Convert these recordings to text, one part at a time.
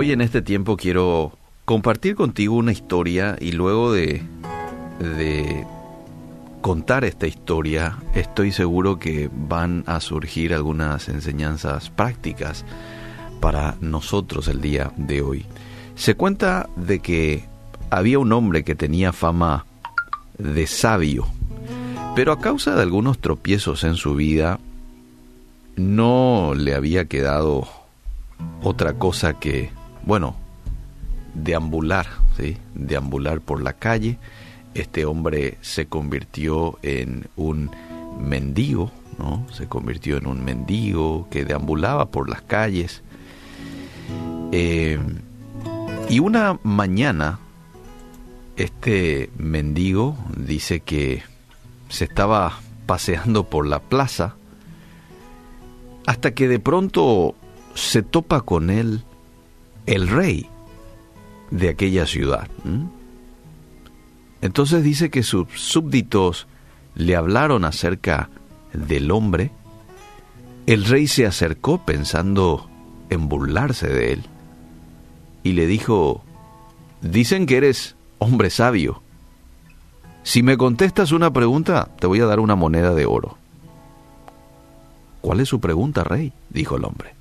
Hoy en este tiempo quiero compartir contigo una historia y luego de, contar esta historia estoy seguro que van a surgir algunas enseñanzas prácticas para nosotros el día de hoy. Se cuenta de que había un hombre que tenía fama de sabio, pero a causa de algunos tropiezos en su vida, no le había quedado otra cosa que, bueno, deambular, ¿sí? deambular por la calle. Este hombre se convirtió en un mendigo, ¿no? Se convirtió en un mendigo que deambulaba por las calles. Eh, y una mañana, este mendigo dice que se estaba paseando por la plaza hasta que de pronto se topa con él el rey de aquella ciudad. Entonces dice que sus súbditos le hablaron acerca del hombre. El rey se acercó pensando en burlarse de él y le dijo, dicen que eres hombre sabio. Si me contestas una pregunta, te voy a dar una moneda de oro. ¿Cuál es su pregunta, rey? dijo el hombre.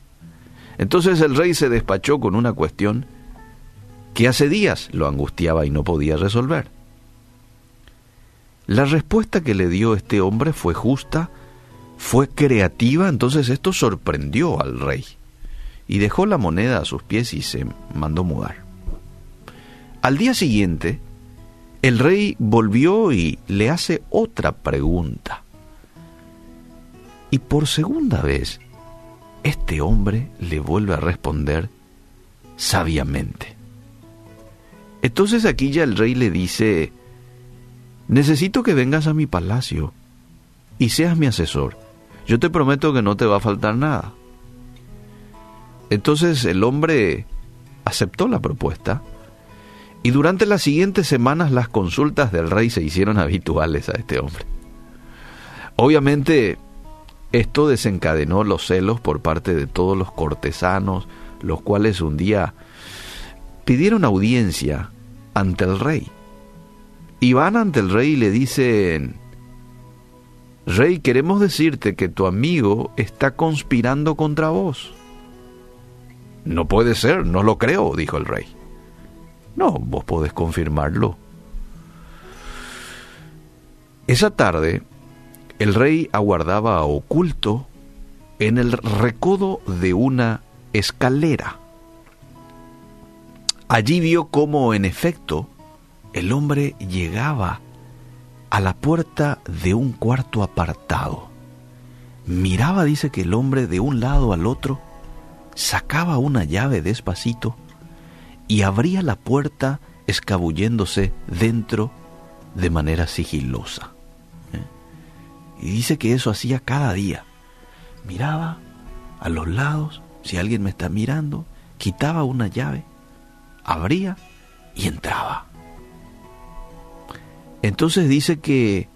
Entonces el rey se despachó con una cuestión que hace días lo angustiaba y no podía resolver. La respuesta que le dio este hombre fue justa, fue creativa, entonces esto sorprendió al rey y dejó la moneda a sus pies y se mandó mudar. Al día siguiente, el rey volvió y le hace otra pregunta. Y por segunda vez, este hombre le vuelve a responder sabiamente. Entonces aquí ya el rey le dice, necesito que vengas a mi palacio y seas mi asesor. Yo te prometo que no te va a faltar nada. Entonces el hombre aceptó la propuesta y durante las siguientes semanas las consultas del rey se hicieron habituales a este hombre. Obviamente esto desencadenó los celos por parte de todos los cortesanos, los cuales un día pidieron audiencia ante el rey. Y van ante el rey y le dicen, Rey, queremos decirte que tu amigo está conspirando contra vos. No puede ser, no lo creo, dijo el rey. No, vos podés confirmarlo. Esa tarde, el rey aguardaba oculto en el recodo de una escalera. Allí vio cómo, en efecto, el hombre llegaba a la puerta de un cuarto apartado. Miraba, dice que el hombre de un lado al otro, sacaba una llave despacito y abría la puerta escabulléndose dentro de manera sigilosa. Y dice que eso hacía cada día. Miraba a los lados, si alguien me está mirando, quitaba una llave, abría y entraba. Entonces dice que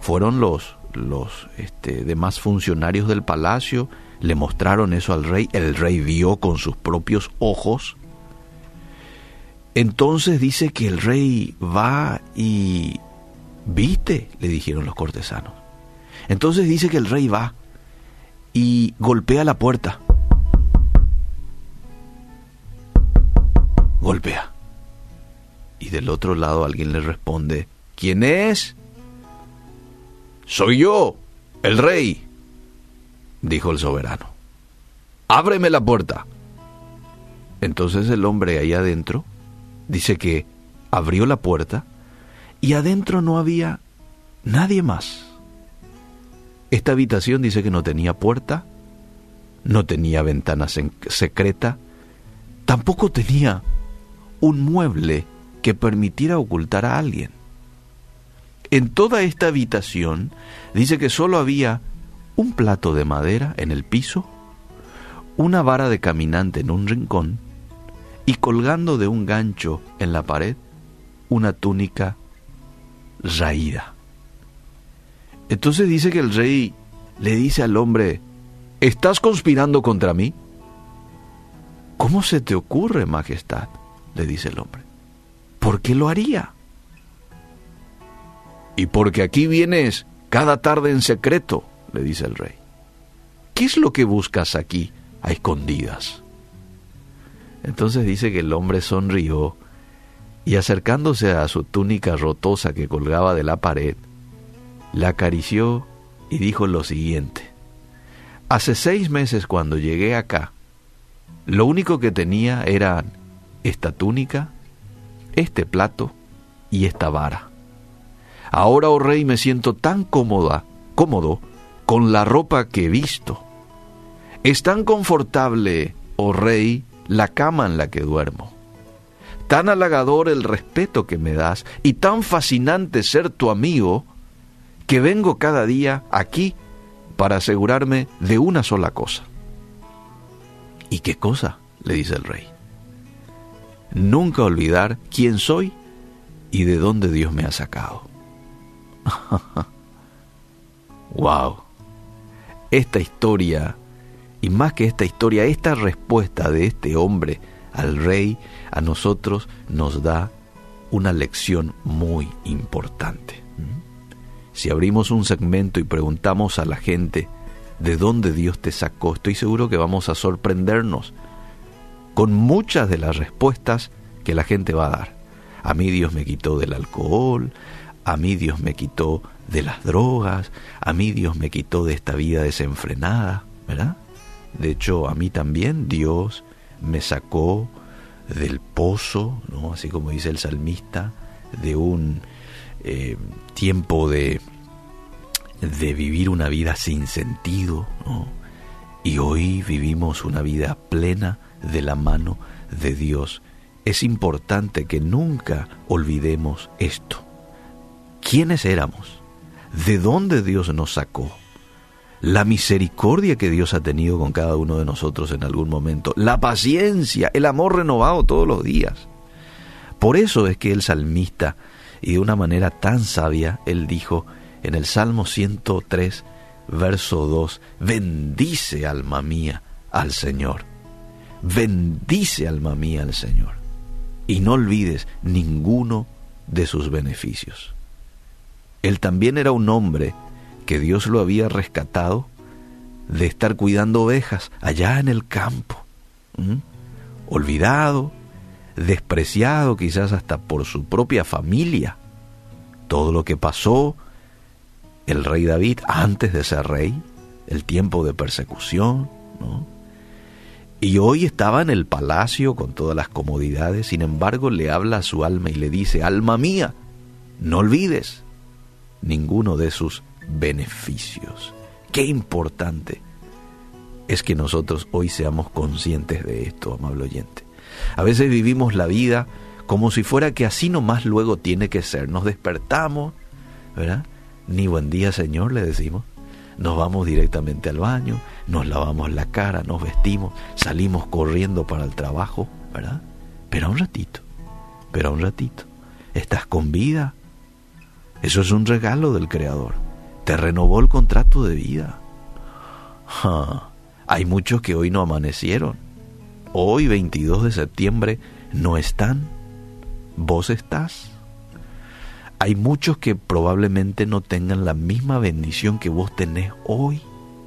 fueron los, los este, demás funcionarios del palacio le mostraron eso al rey, el rey vio con sus propios ojos. Entonces dice que el rey va y... ¿Viste? le dijeron los cortesanos. Entonces dice que el rey va y golpea la puerta. Golpea. Y del otro lado alguien le responde, ¿quién es? Soy yo, el rey dijo el soberano. Ábreme la puerta. Entonces el hombre ahí adentro dice que abrió la puerta y adentro no había nadie más. Esta habitación dice que no tenía puerta, no tenía ventana secreta, tampoco tenía un mueble que permitiera ocultar a alguien. En toda esta habitación dice que solo había un plato de madera en el piso, una vara de caminante en un rincón y colgando de un gancho en la pared una túnica raída. Entonces dice que el rey le dice al hombre, ¿estás conspirando contra mí? ¿Cómo se te ocurre, Majestad? le dice el hombre. ¿Por qué lo haría? Y porque aquí vienes cada tarde en secreto, le dice el rey. ¿Qué es lo que buscas aquí a escondidas? Entonces dice que el hombre sonrió y acercándose a su túnica rotosa que colgaba de la pared, la acarició y dijo lo siguiente. Hace seis meses cuando llegué acá, lo único que tenía eran esta túnica, este plato y esta vara. Ahora, oh rey, me siento tan cómoda, cómodo con la ropa que he visto. Es tan confortable, oh rey, la cama en la que duermo. Tan halagador el respeto que me das y tan fascinante ser tu amigo que vengo cada día aquí para asegurarme de una sola cosa. ¿Y qué cosa? le dice el rey. Nunca olvidar quién soy y de dónde Dios me ha sacado. wow. Esta historia, y más que esta historia, esta respuesta de este hombre al rey, a nosotros nos da una lección muy importante. Si abrimos un segmento y preguntamos a la gente de dónde Dios te sacó, estoy seguro que vamos a sorprendernos con muchas de las respuestas que la gente va a dar. A mí Dios me quitó del alcohol, a mí Dios me quitó de las drogas, a mí Dios me quitó de esta vida desenfrenada, ¿verdad? De hecho, a mí también Dios me sacó del pozo, ¿no? Así como dice el salmista, de un eh, tiempo de, de vivir una vida sin sentido. Y hoy vivimos una vida plena de la mano de Dios. Es importante que nunca olvidemos esto quiénes éramos, de dónde Dios nos sacó, la misericordia que Dios ha tenido con cada uno de nosotros en algún momento, la paciencia, el amor renovado todos los días. Por eso es que el salmista, y de una manera tan sabia, él dijo en el Salmo 103, verso 2, bendice alma mía al Señor, bendice alma mía al Señor, y no olvides ninguno de sus beneficios. Él también era un hombre que Dios lo había rescatado de estar cuidando ovejas allá en el campo, olvidado, despreciado quizás hasta por su propia familia. Todo lo que pasó el rey David antes de ser rey, el tiempo de persecución, Y hoy estaba en el palacio con todas las comodidades, sin embargo le habla a su alma y le dice, alma mía, no olvides ninguno de sus beneficios. Qué importante es que nosotros hoy seamos conscientes de esto, amable oyente. A veces vivimos la vida como si fuera que así nomás luego tiene que ser. Nos despertamos, ¿verdad? Ni buen día, Señor, le decimos. Nos vamos directamente al baño, nos lavamos la cara, nos vestimos, salimos corriendo para el trabajo, ¿verdad? Pero un ratito, pero un ratito. ¿Estás con vida? Eso es un regalo del Creador. Te renovó el contrato de vida. Hay muchos que hoy no amanecieron. Hoy, 22 de septiembre, no están. ¿Vos estás? Hay muchos que probablemente no tengan la misma bendición que vos tenés hoy.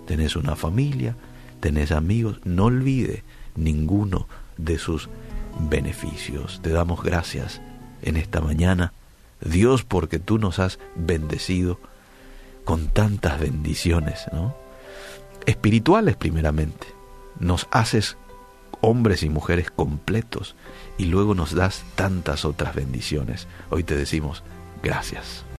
Tenés una familia, tenés amigos. No olvide ninguno de sus beneficios. Te damos gracias en esta mañana Dios porque tú nos has bendecido con tantas bendiciones, ¿no? Espirituales primeramente. Nos haces hombres y mujeres completos y luego nos das tantas otras bendiciones. Hoy te decimos gracias.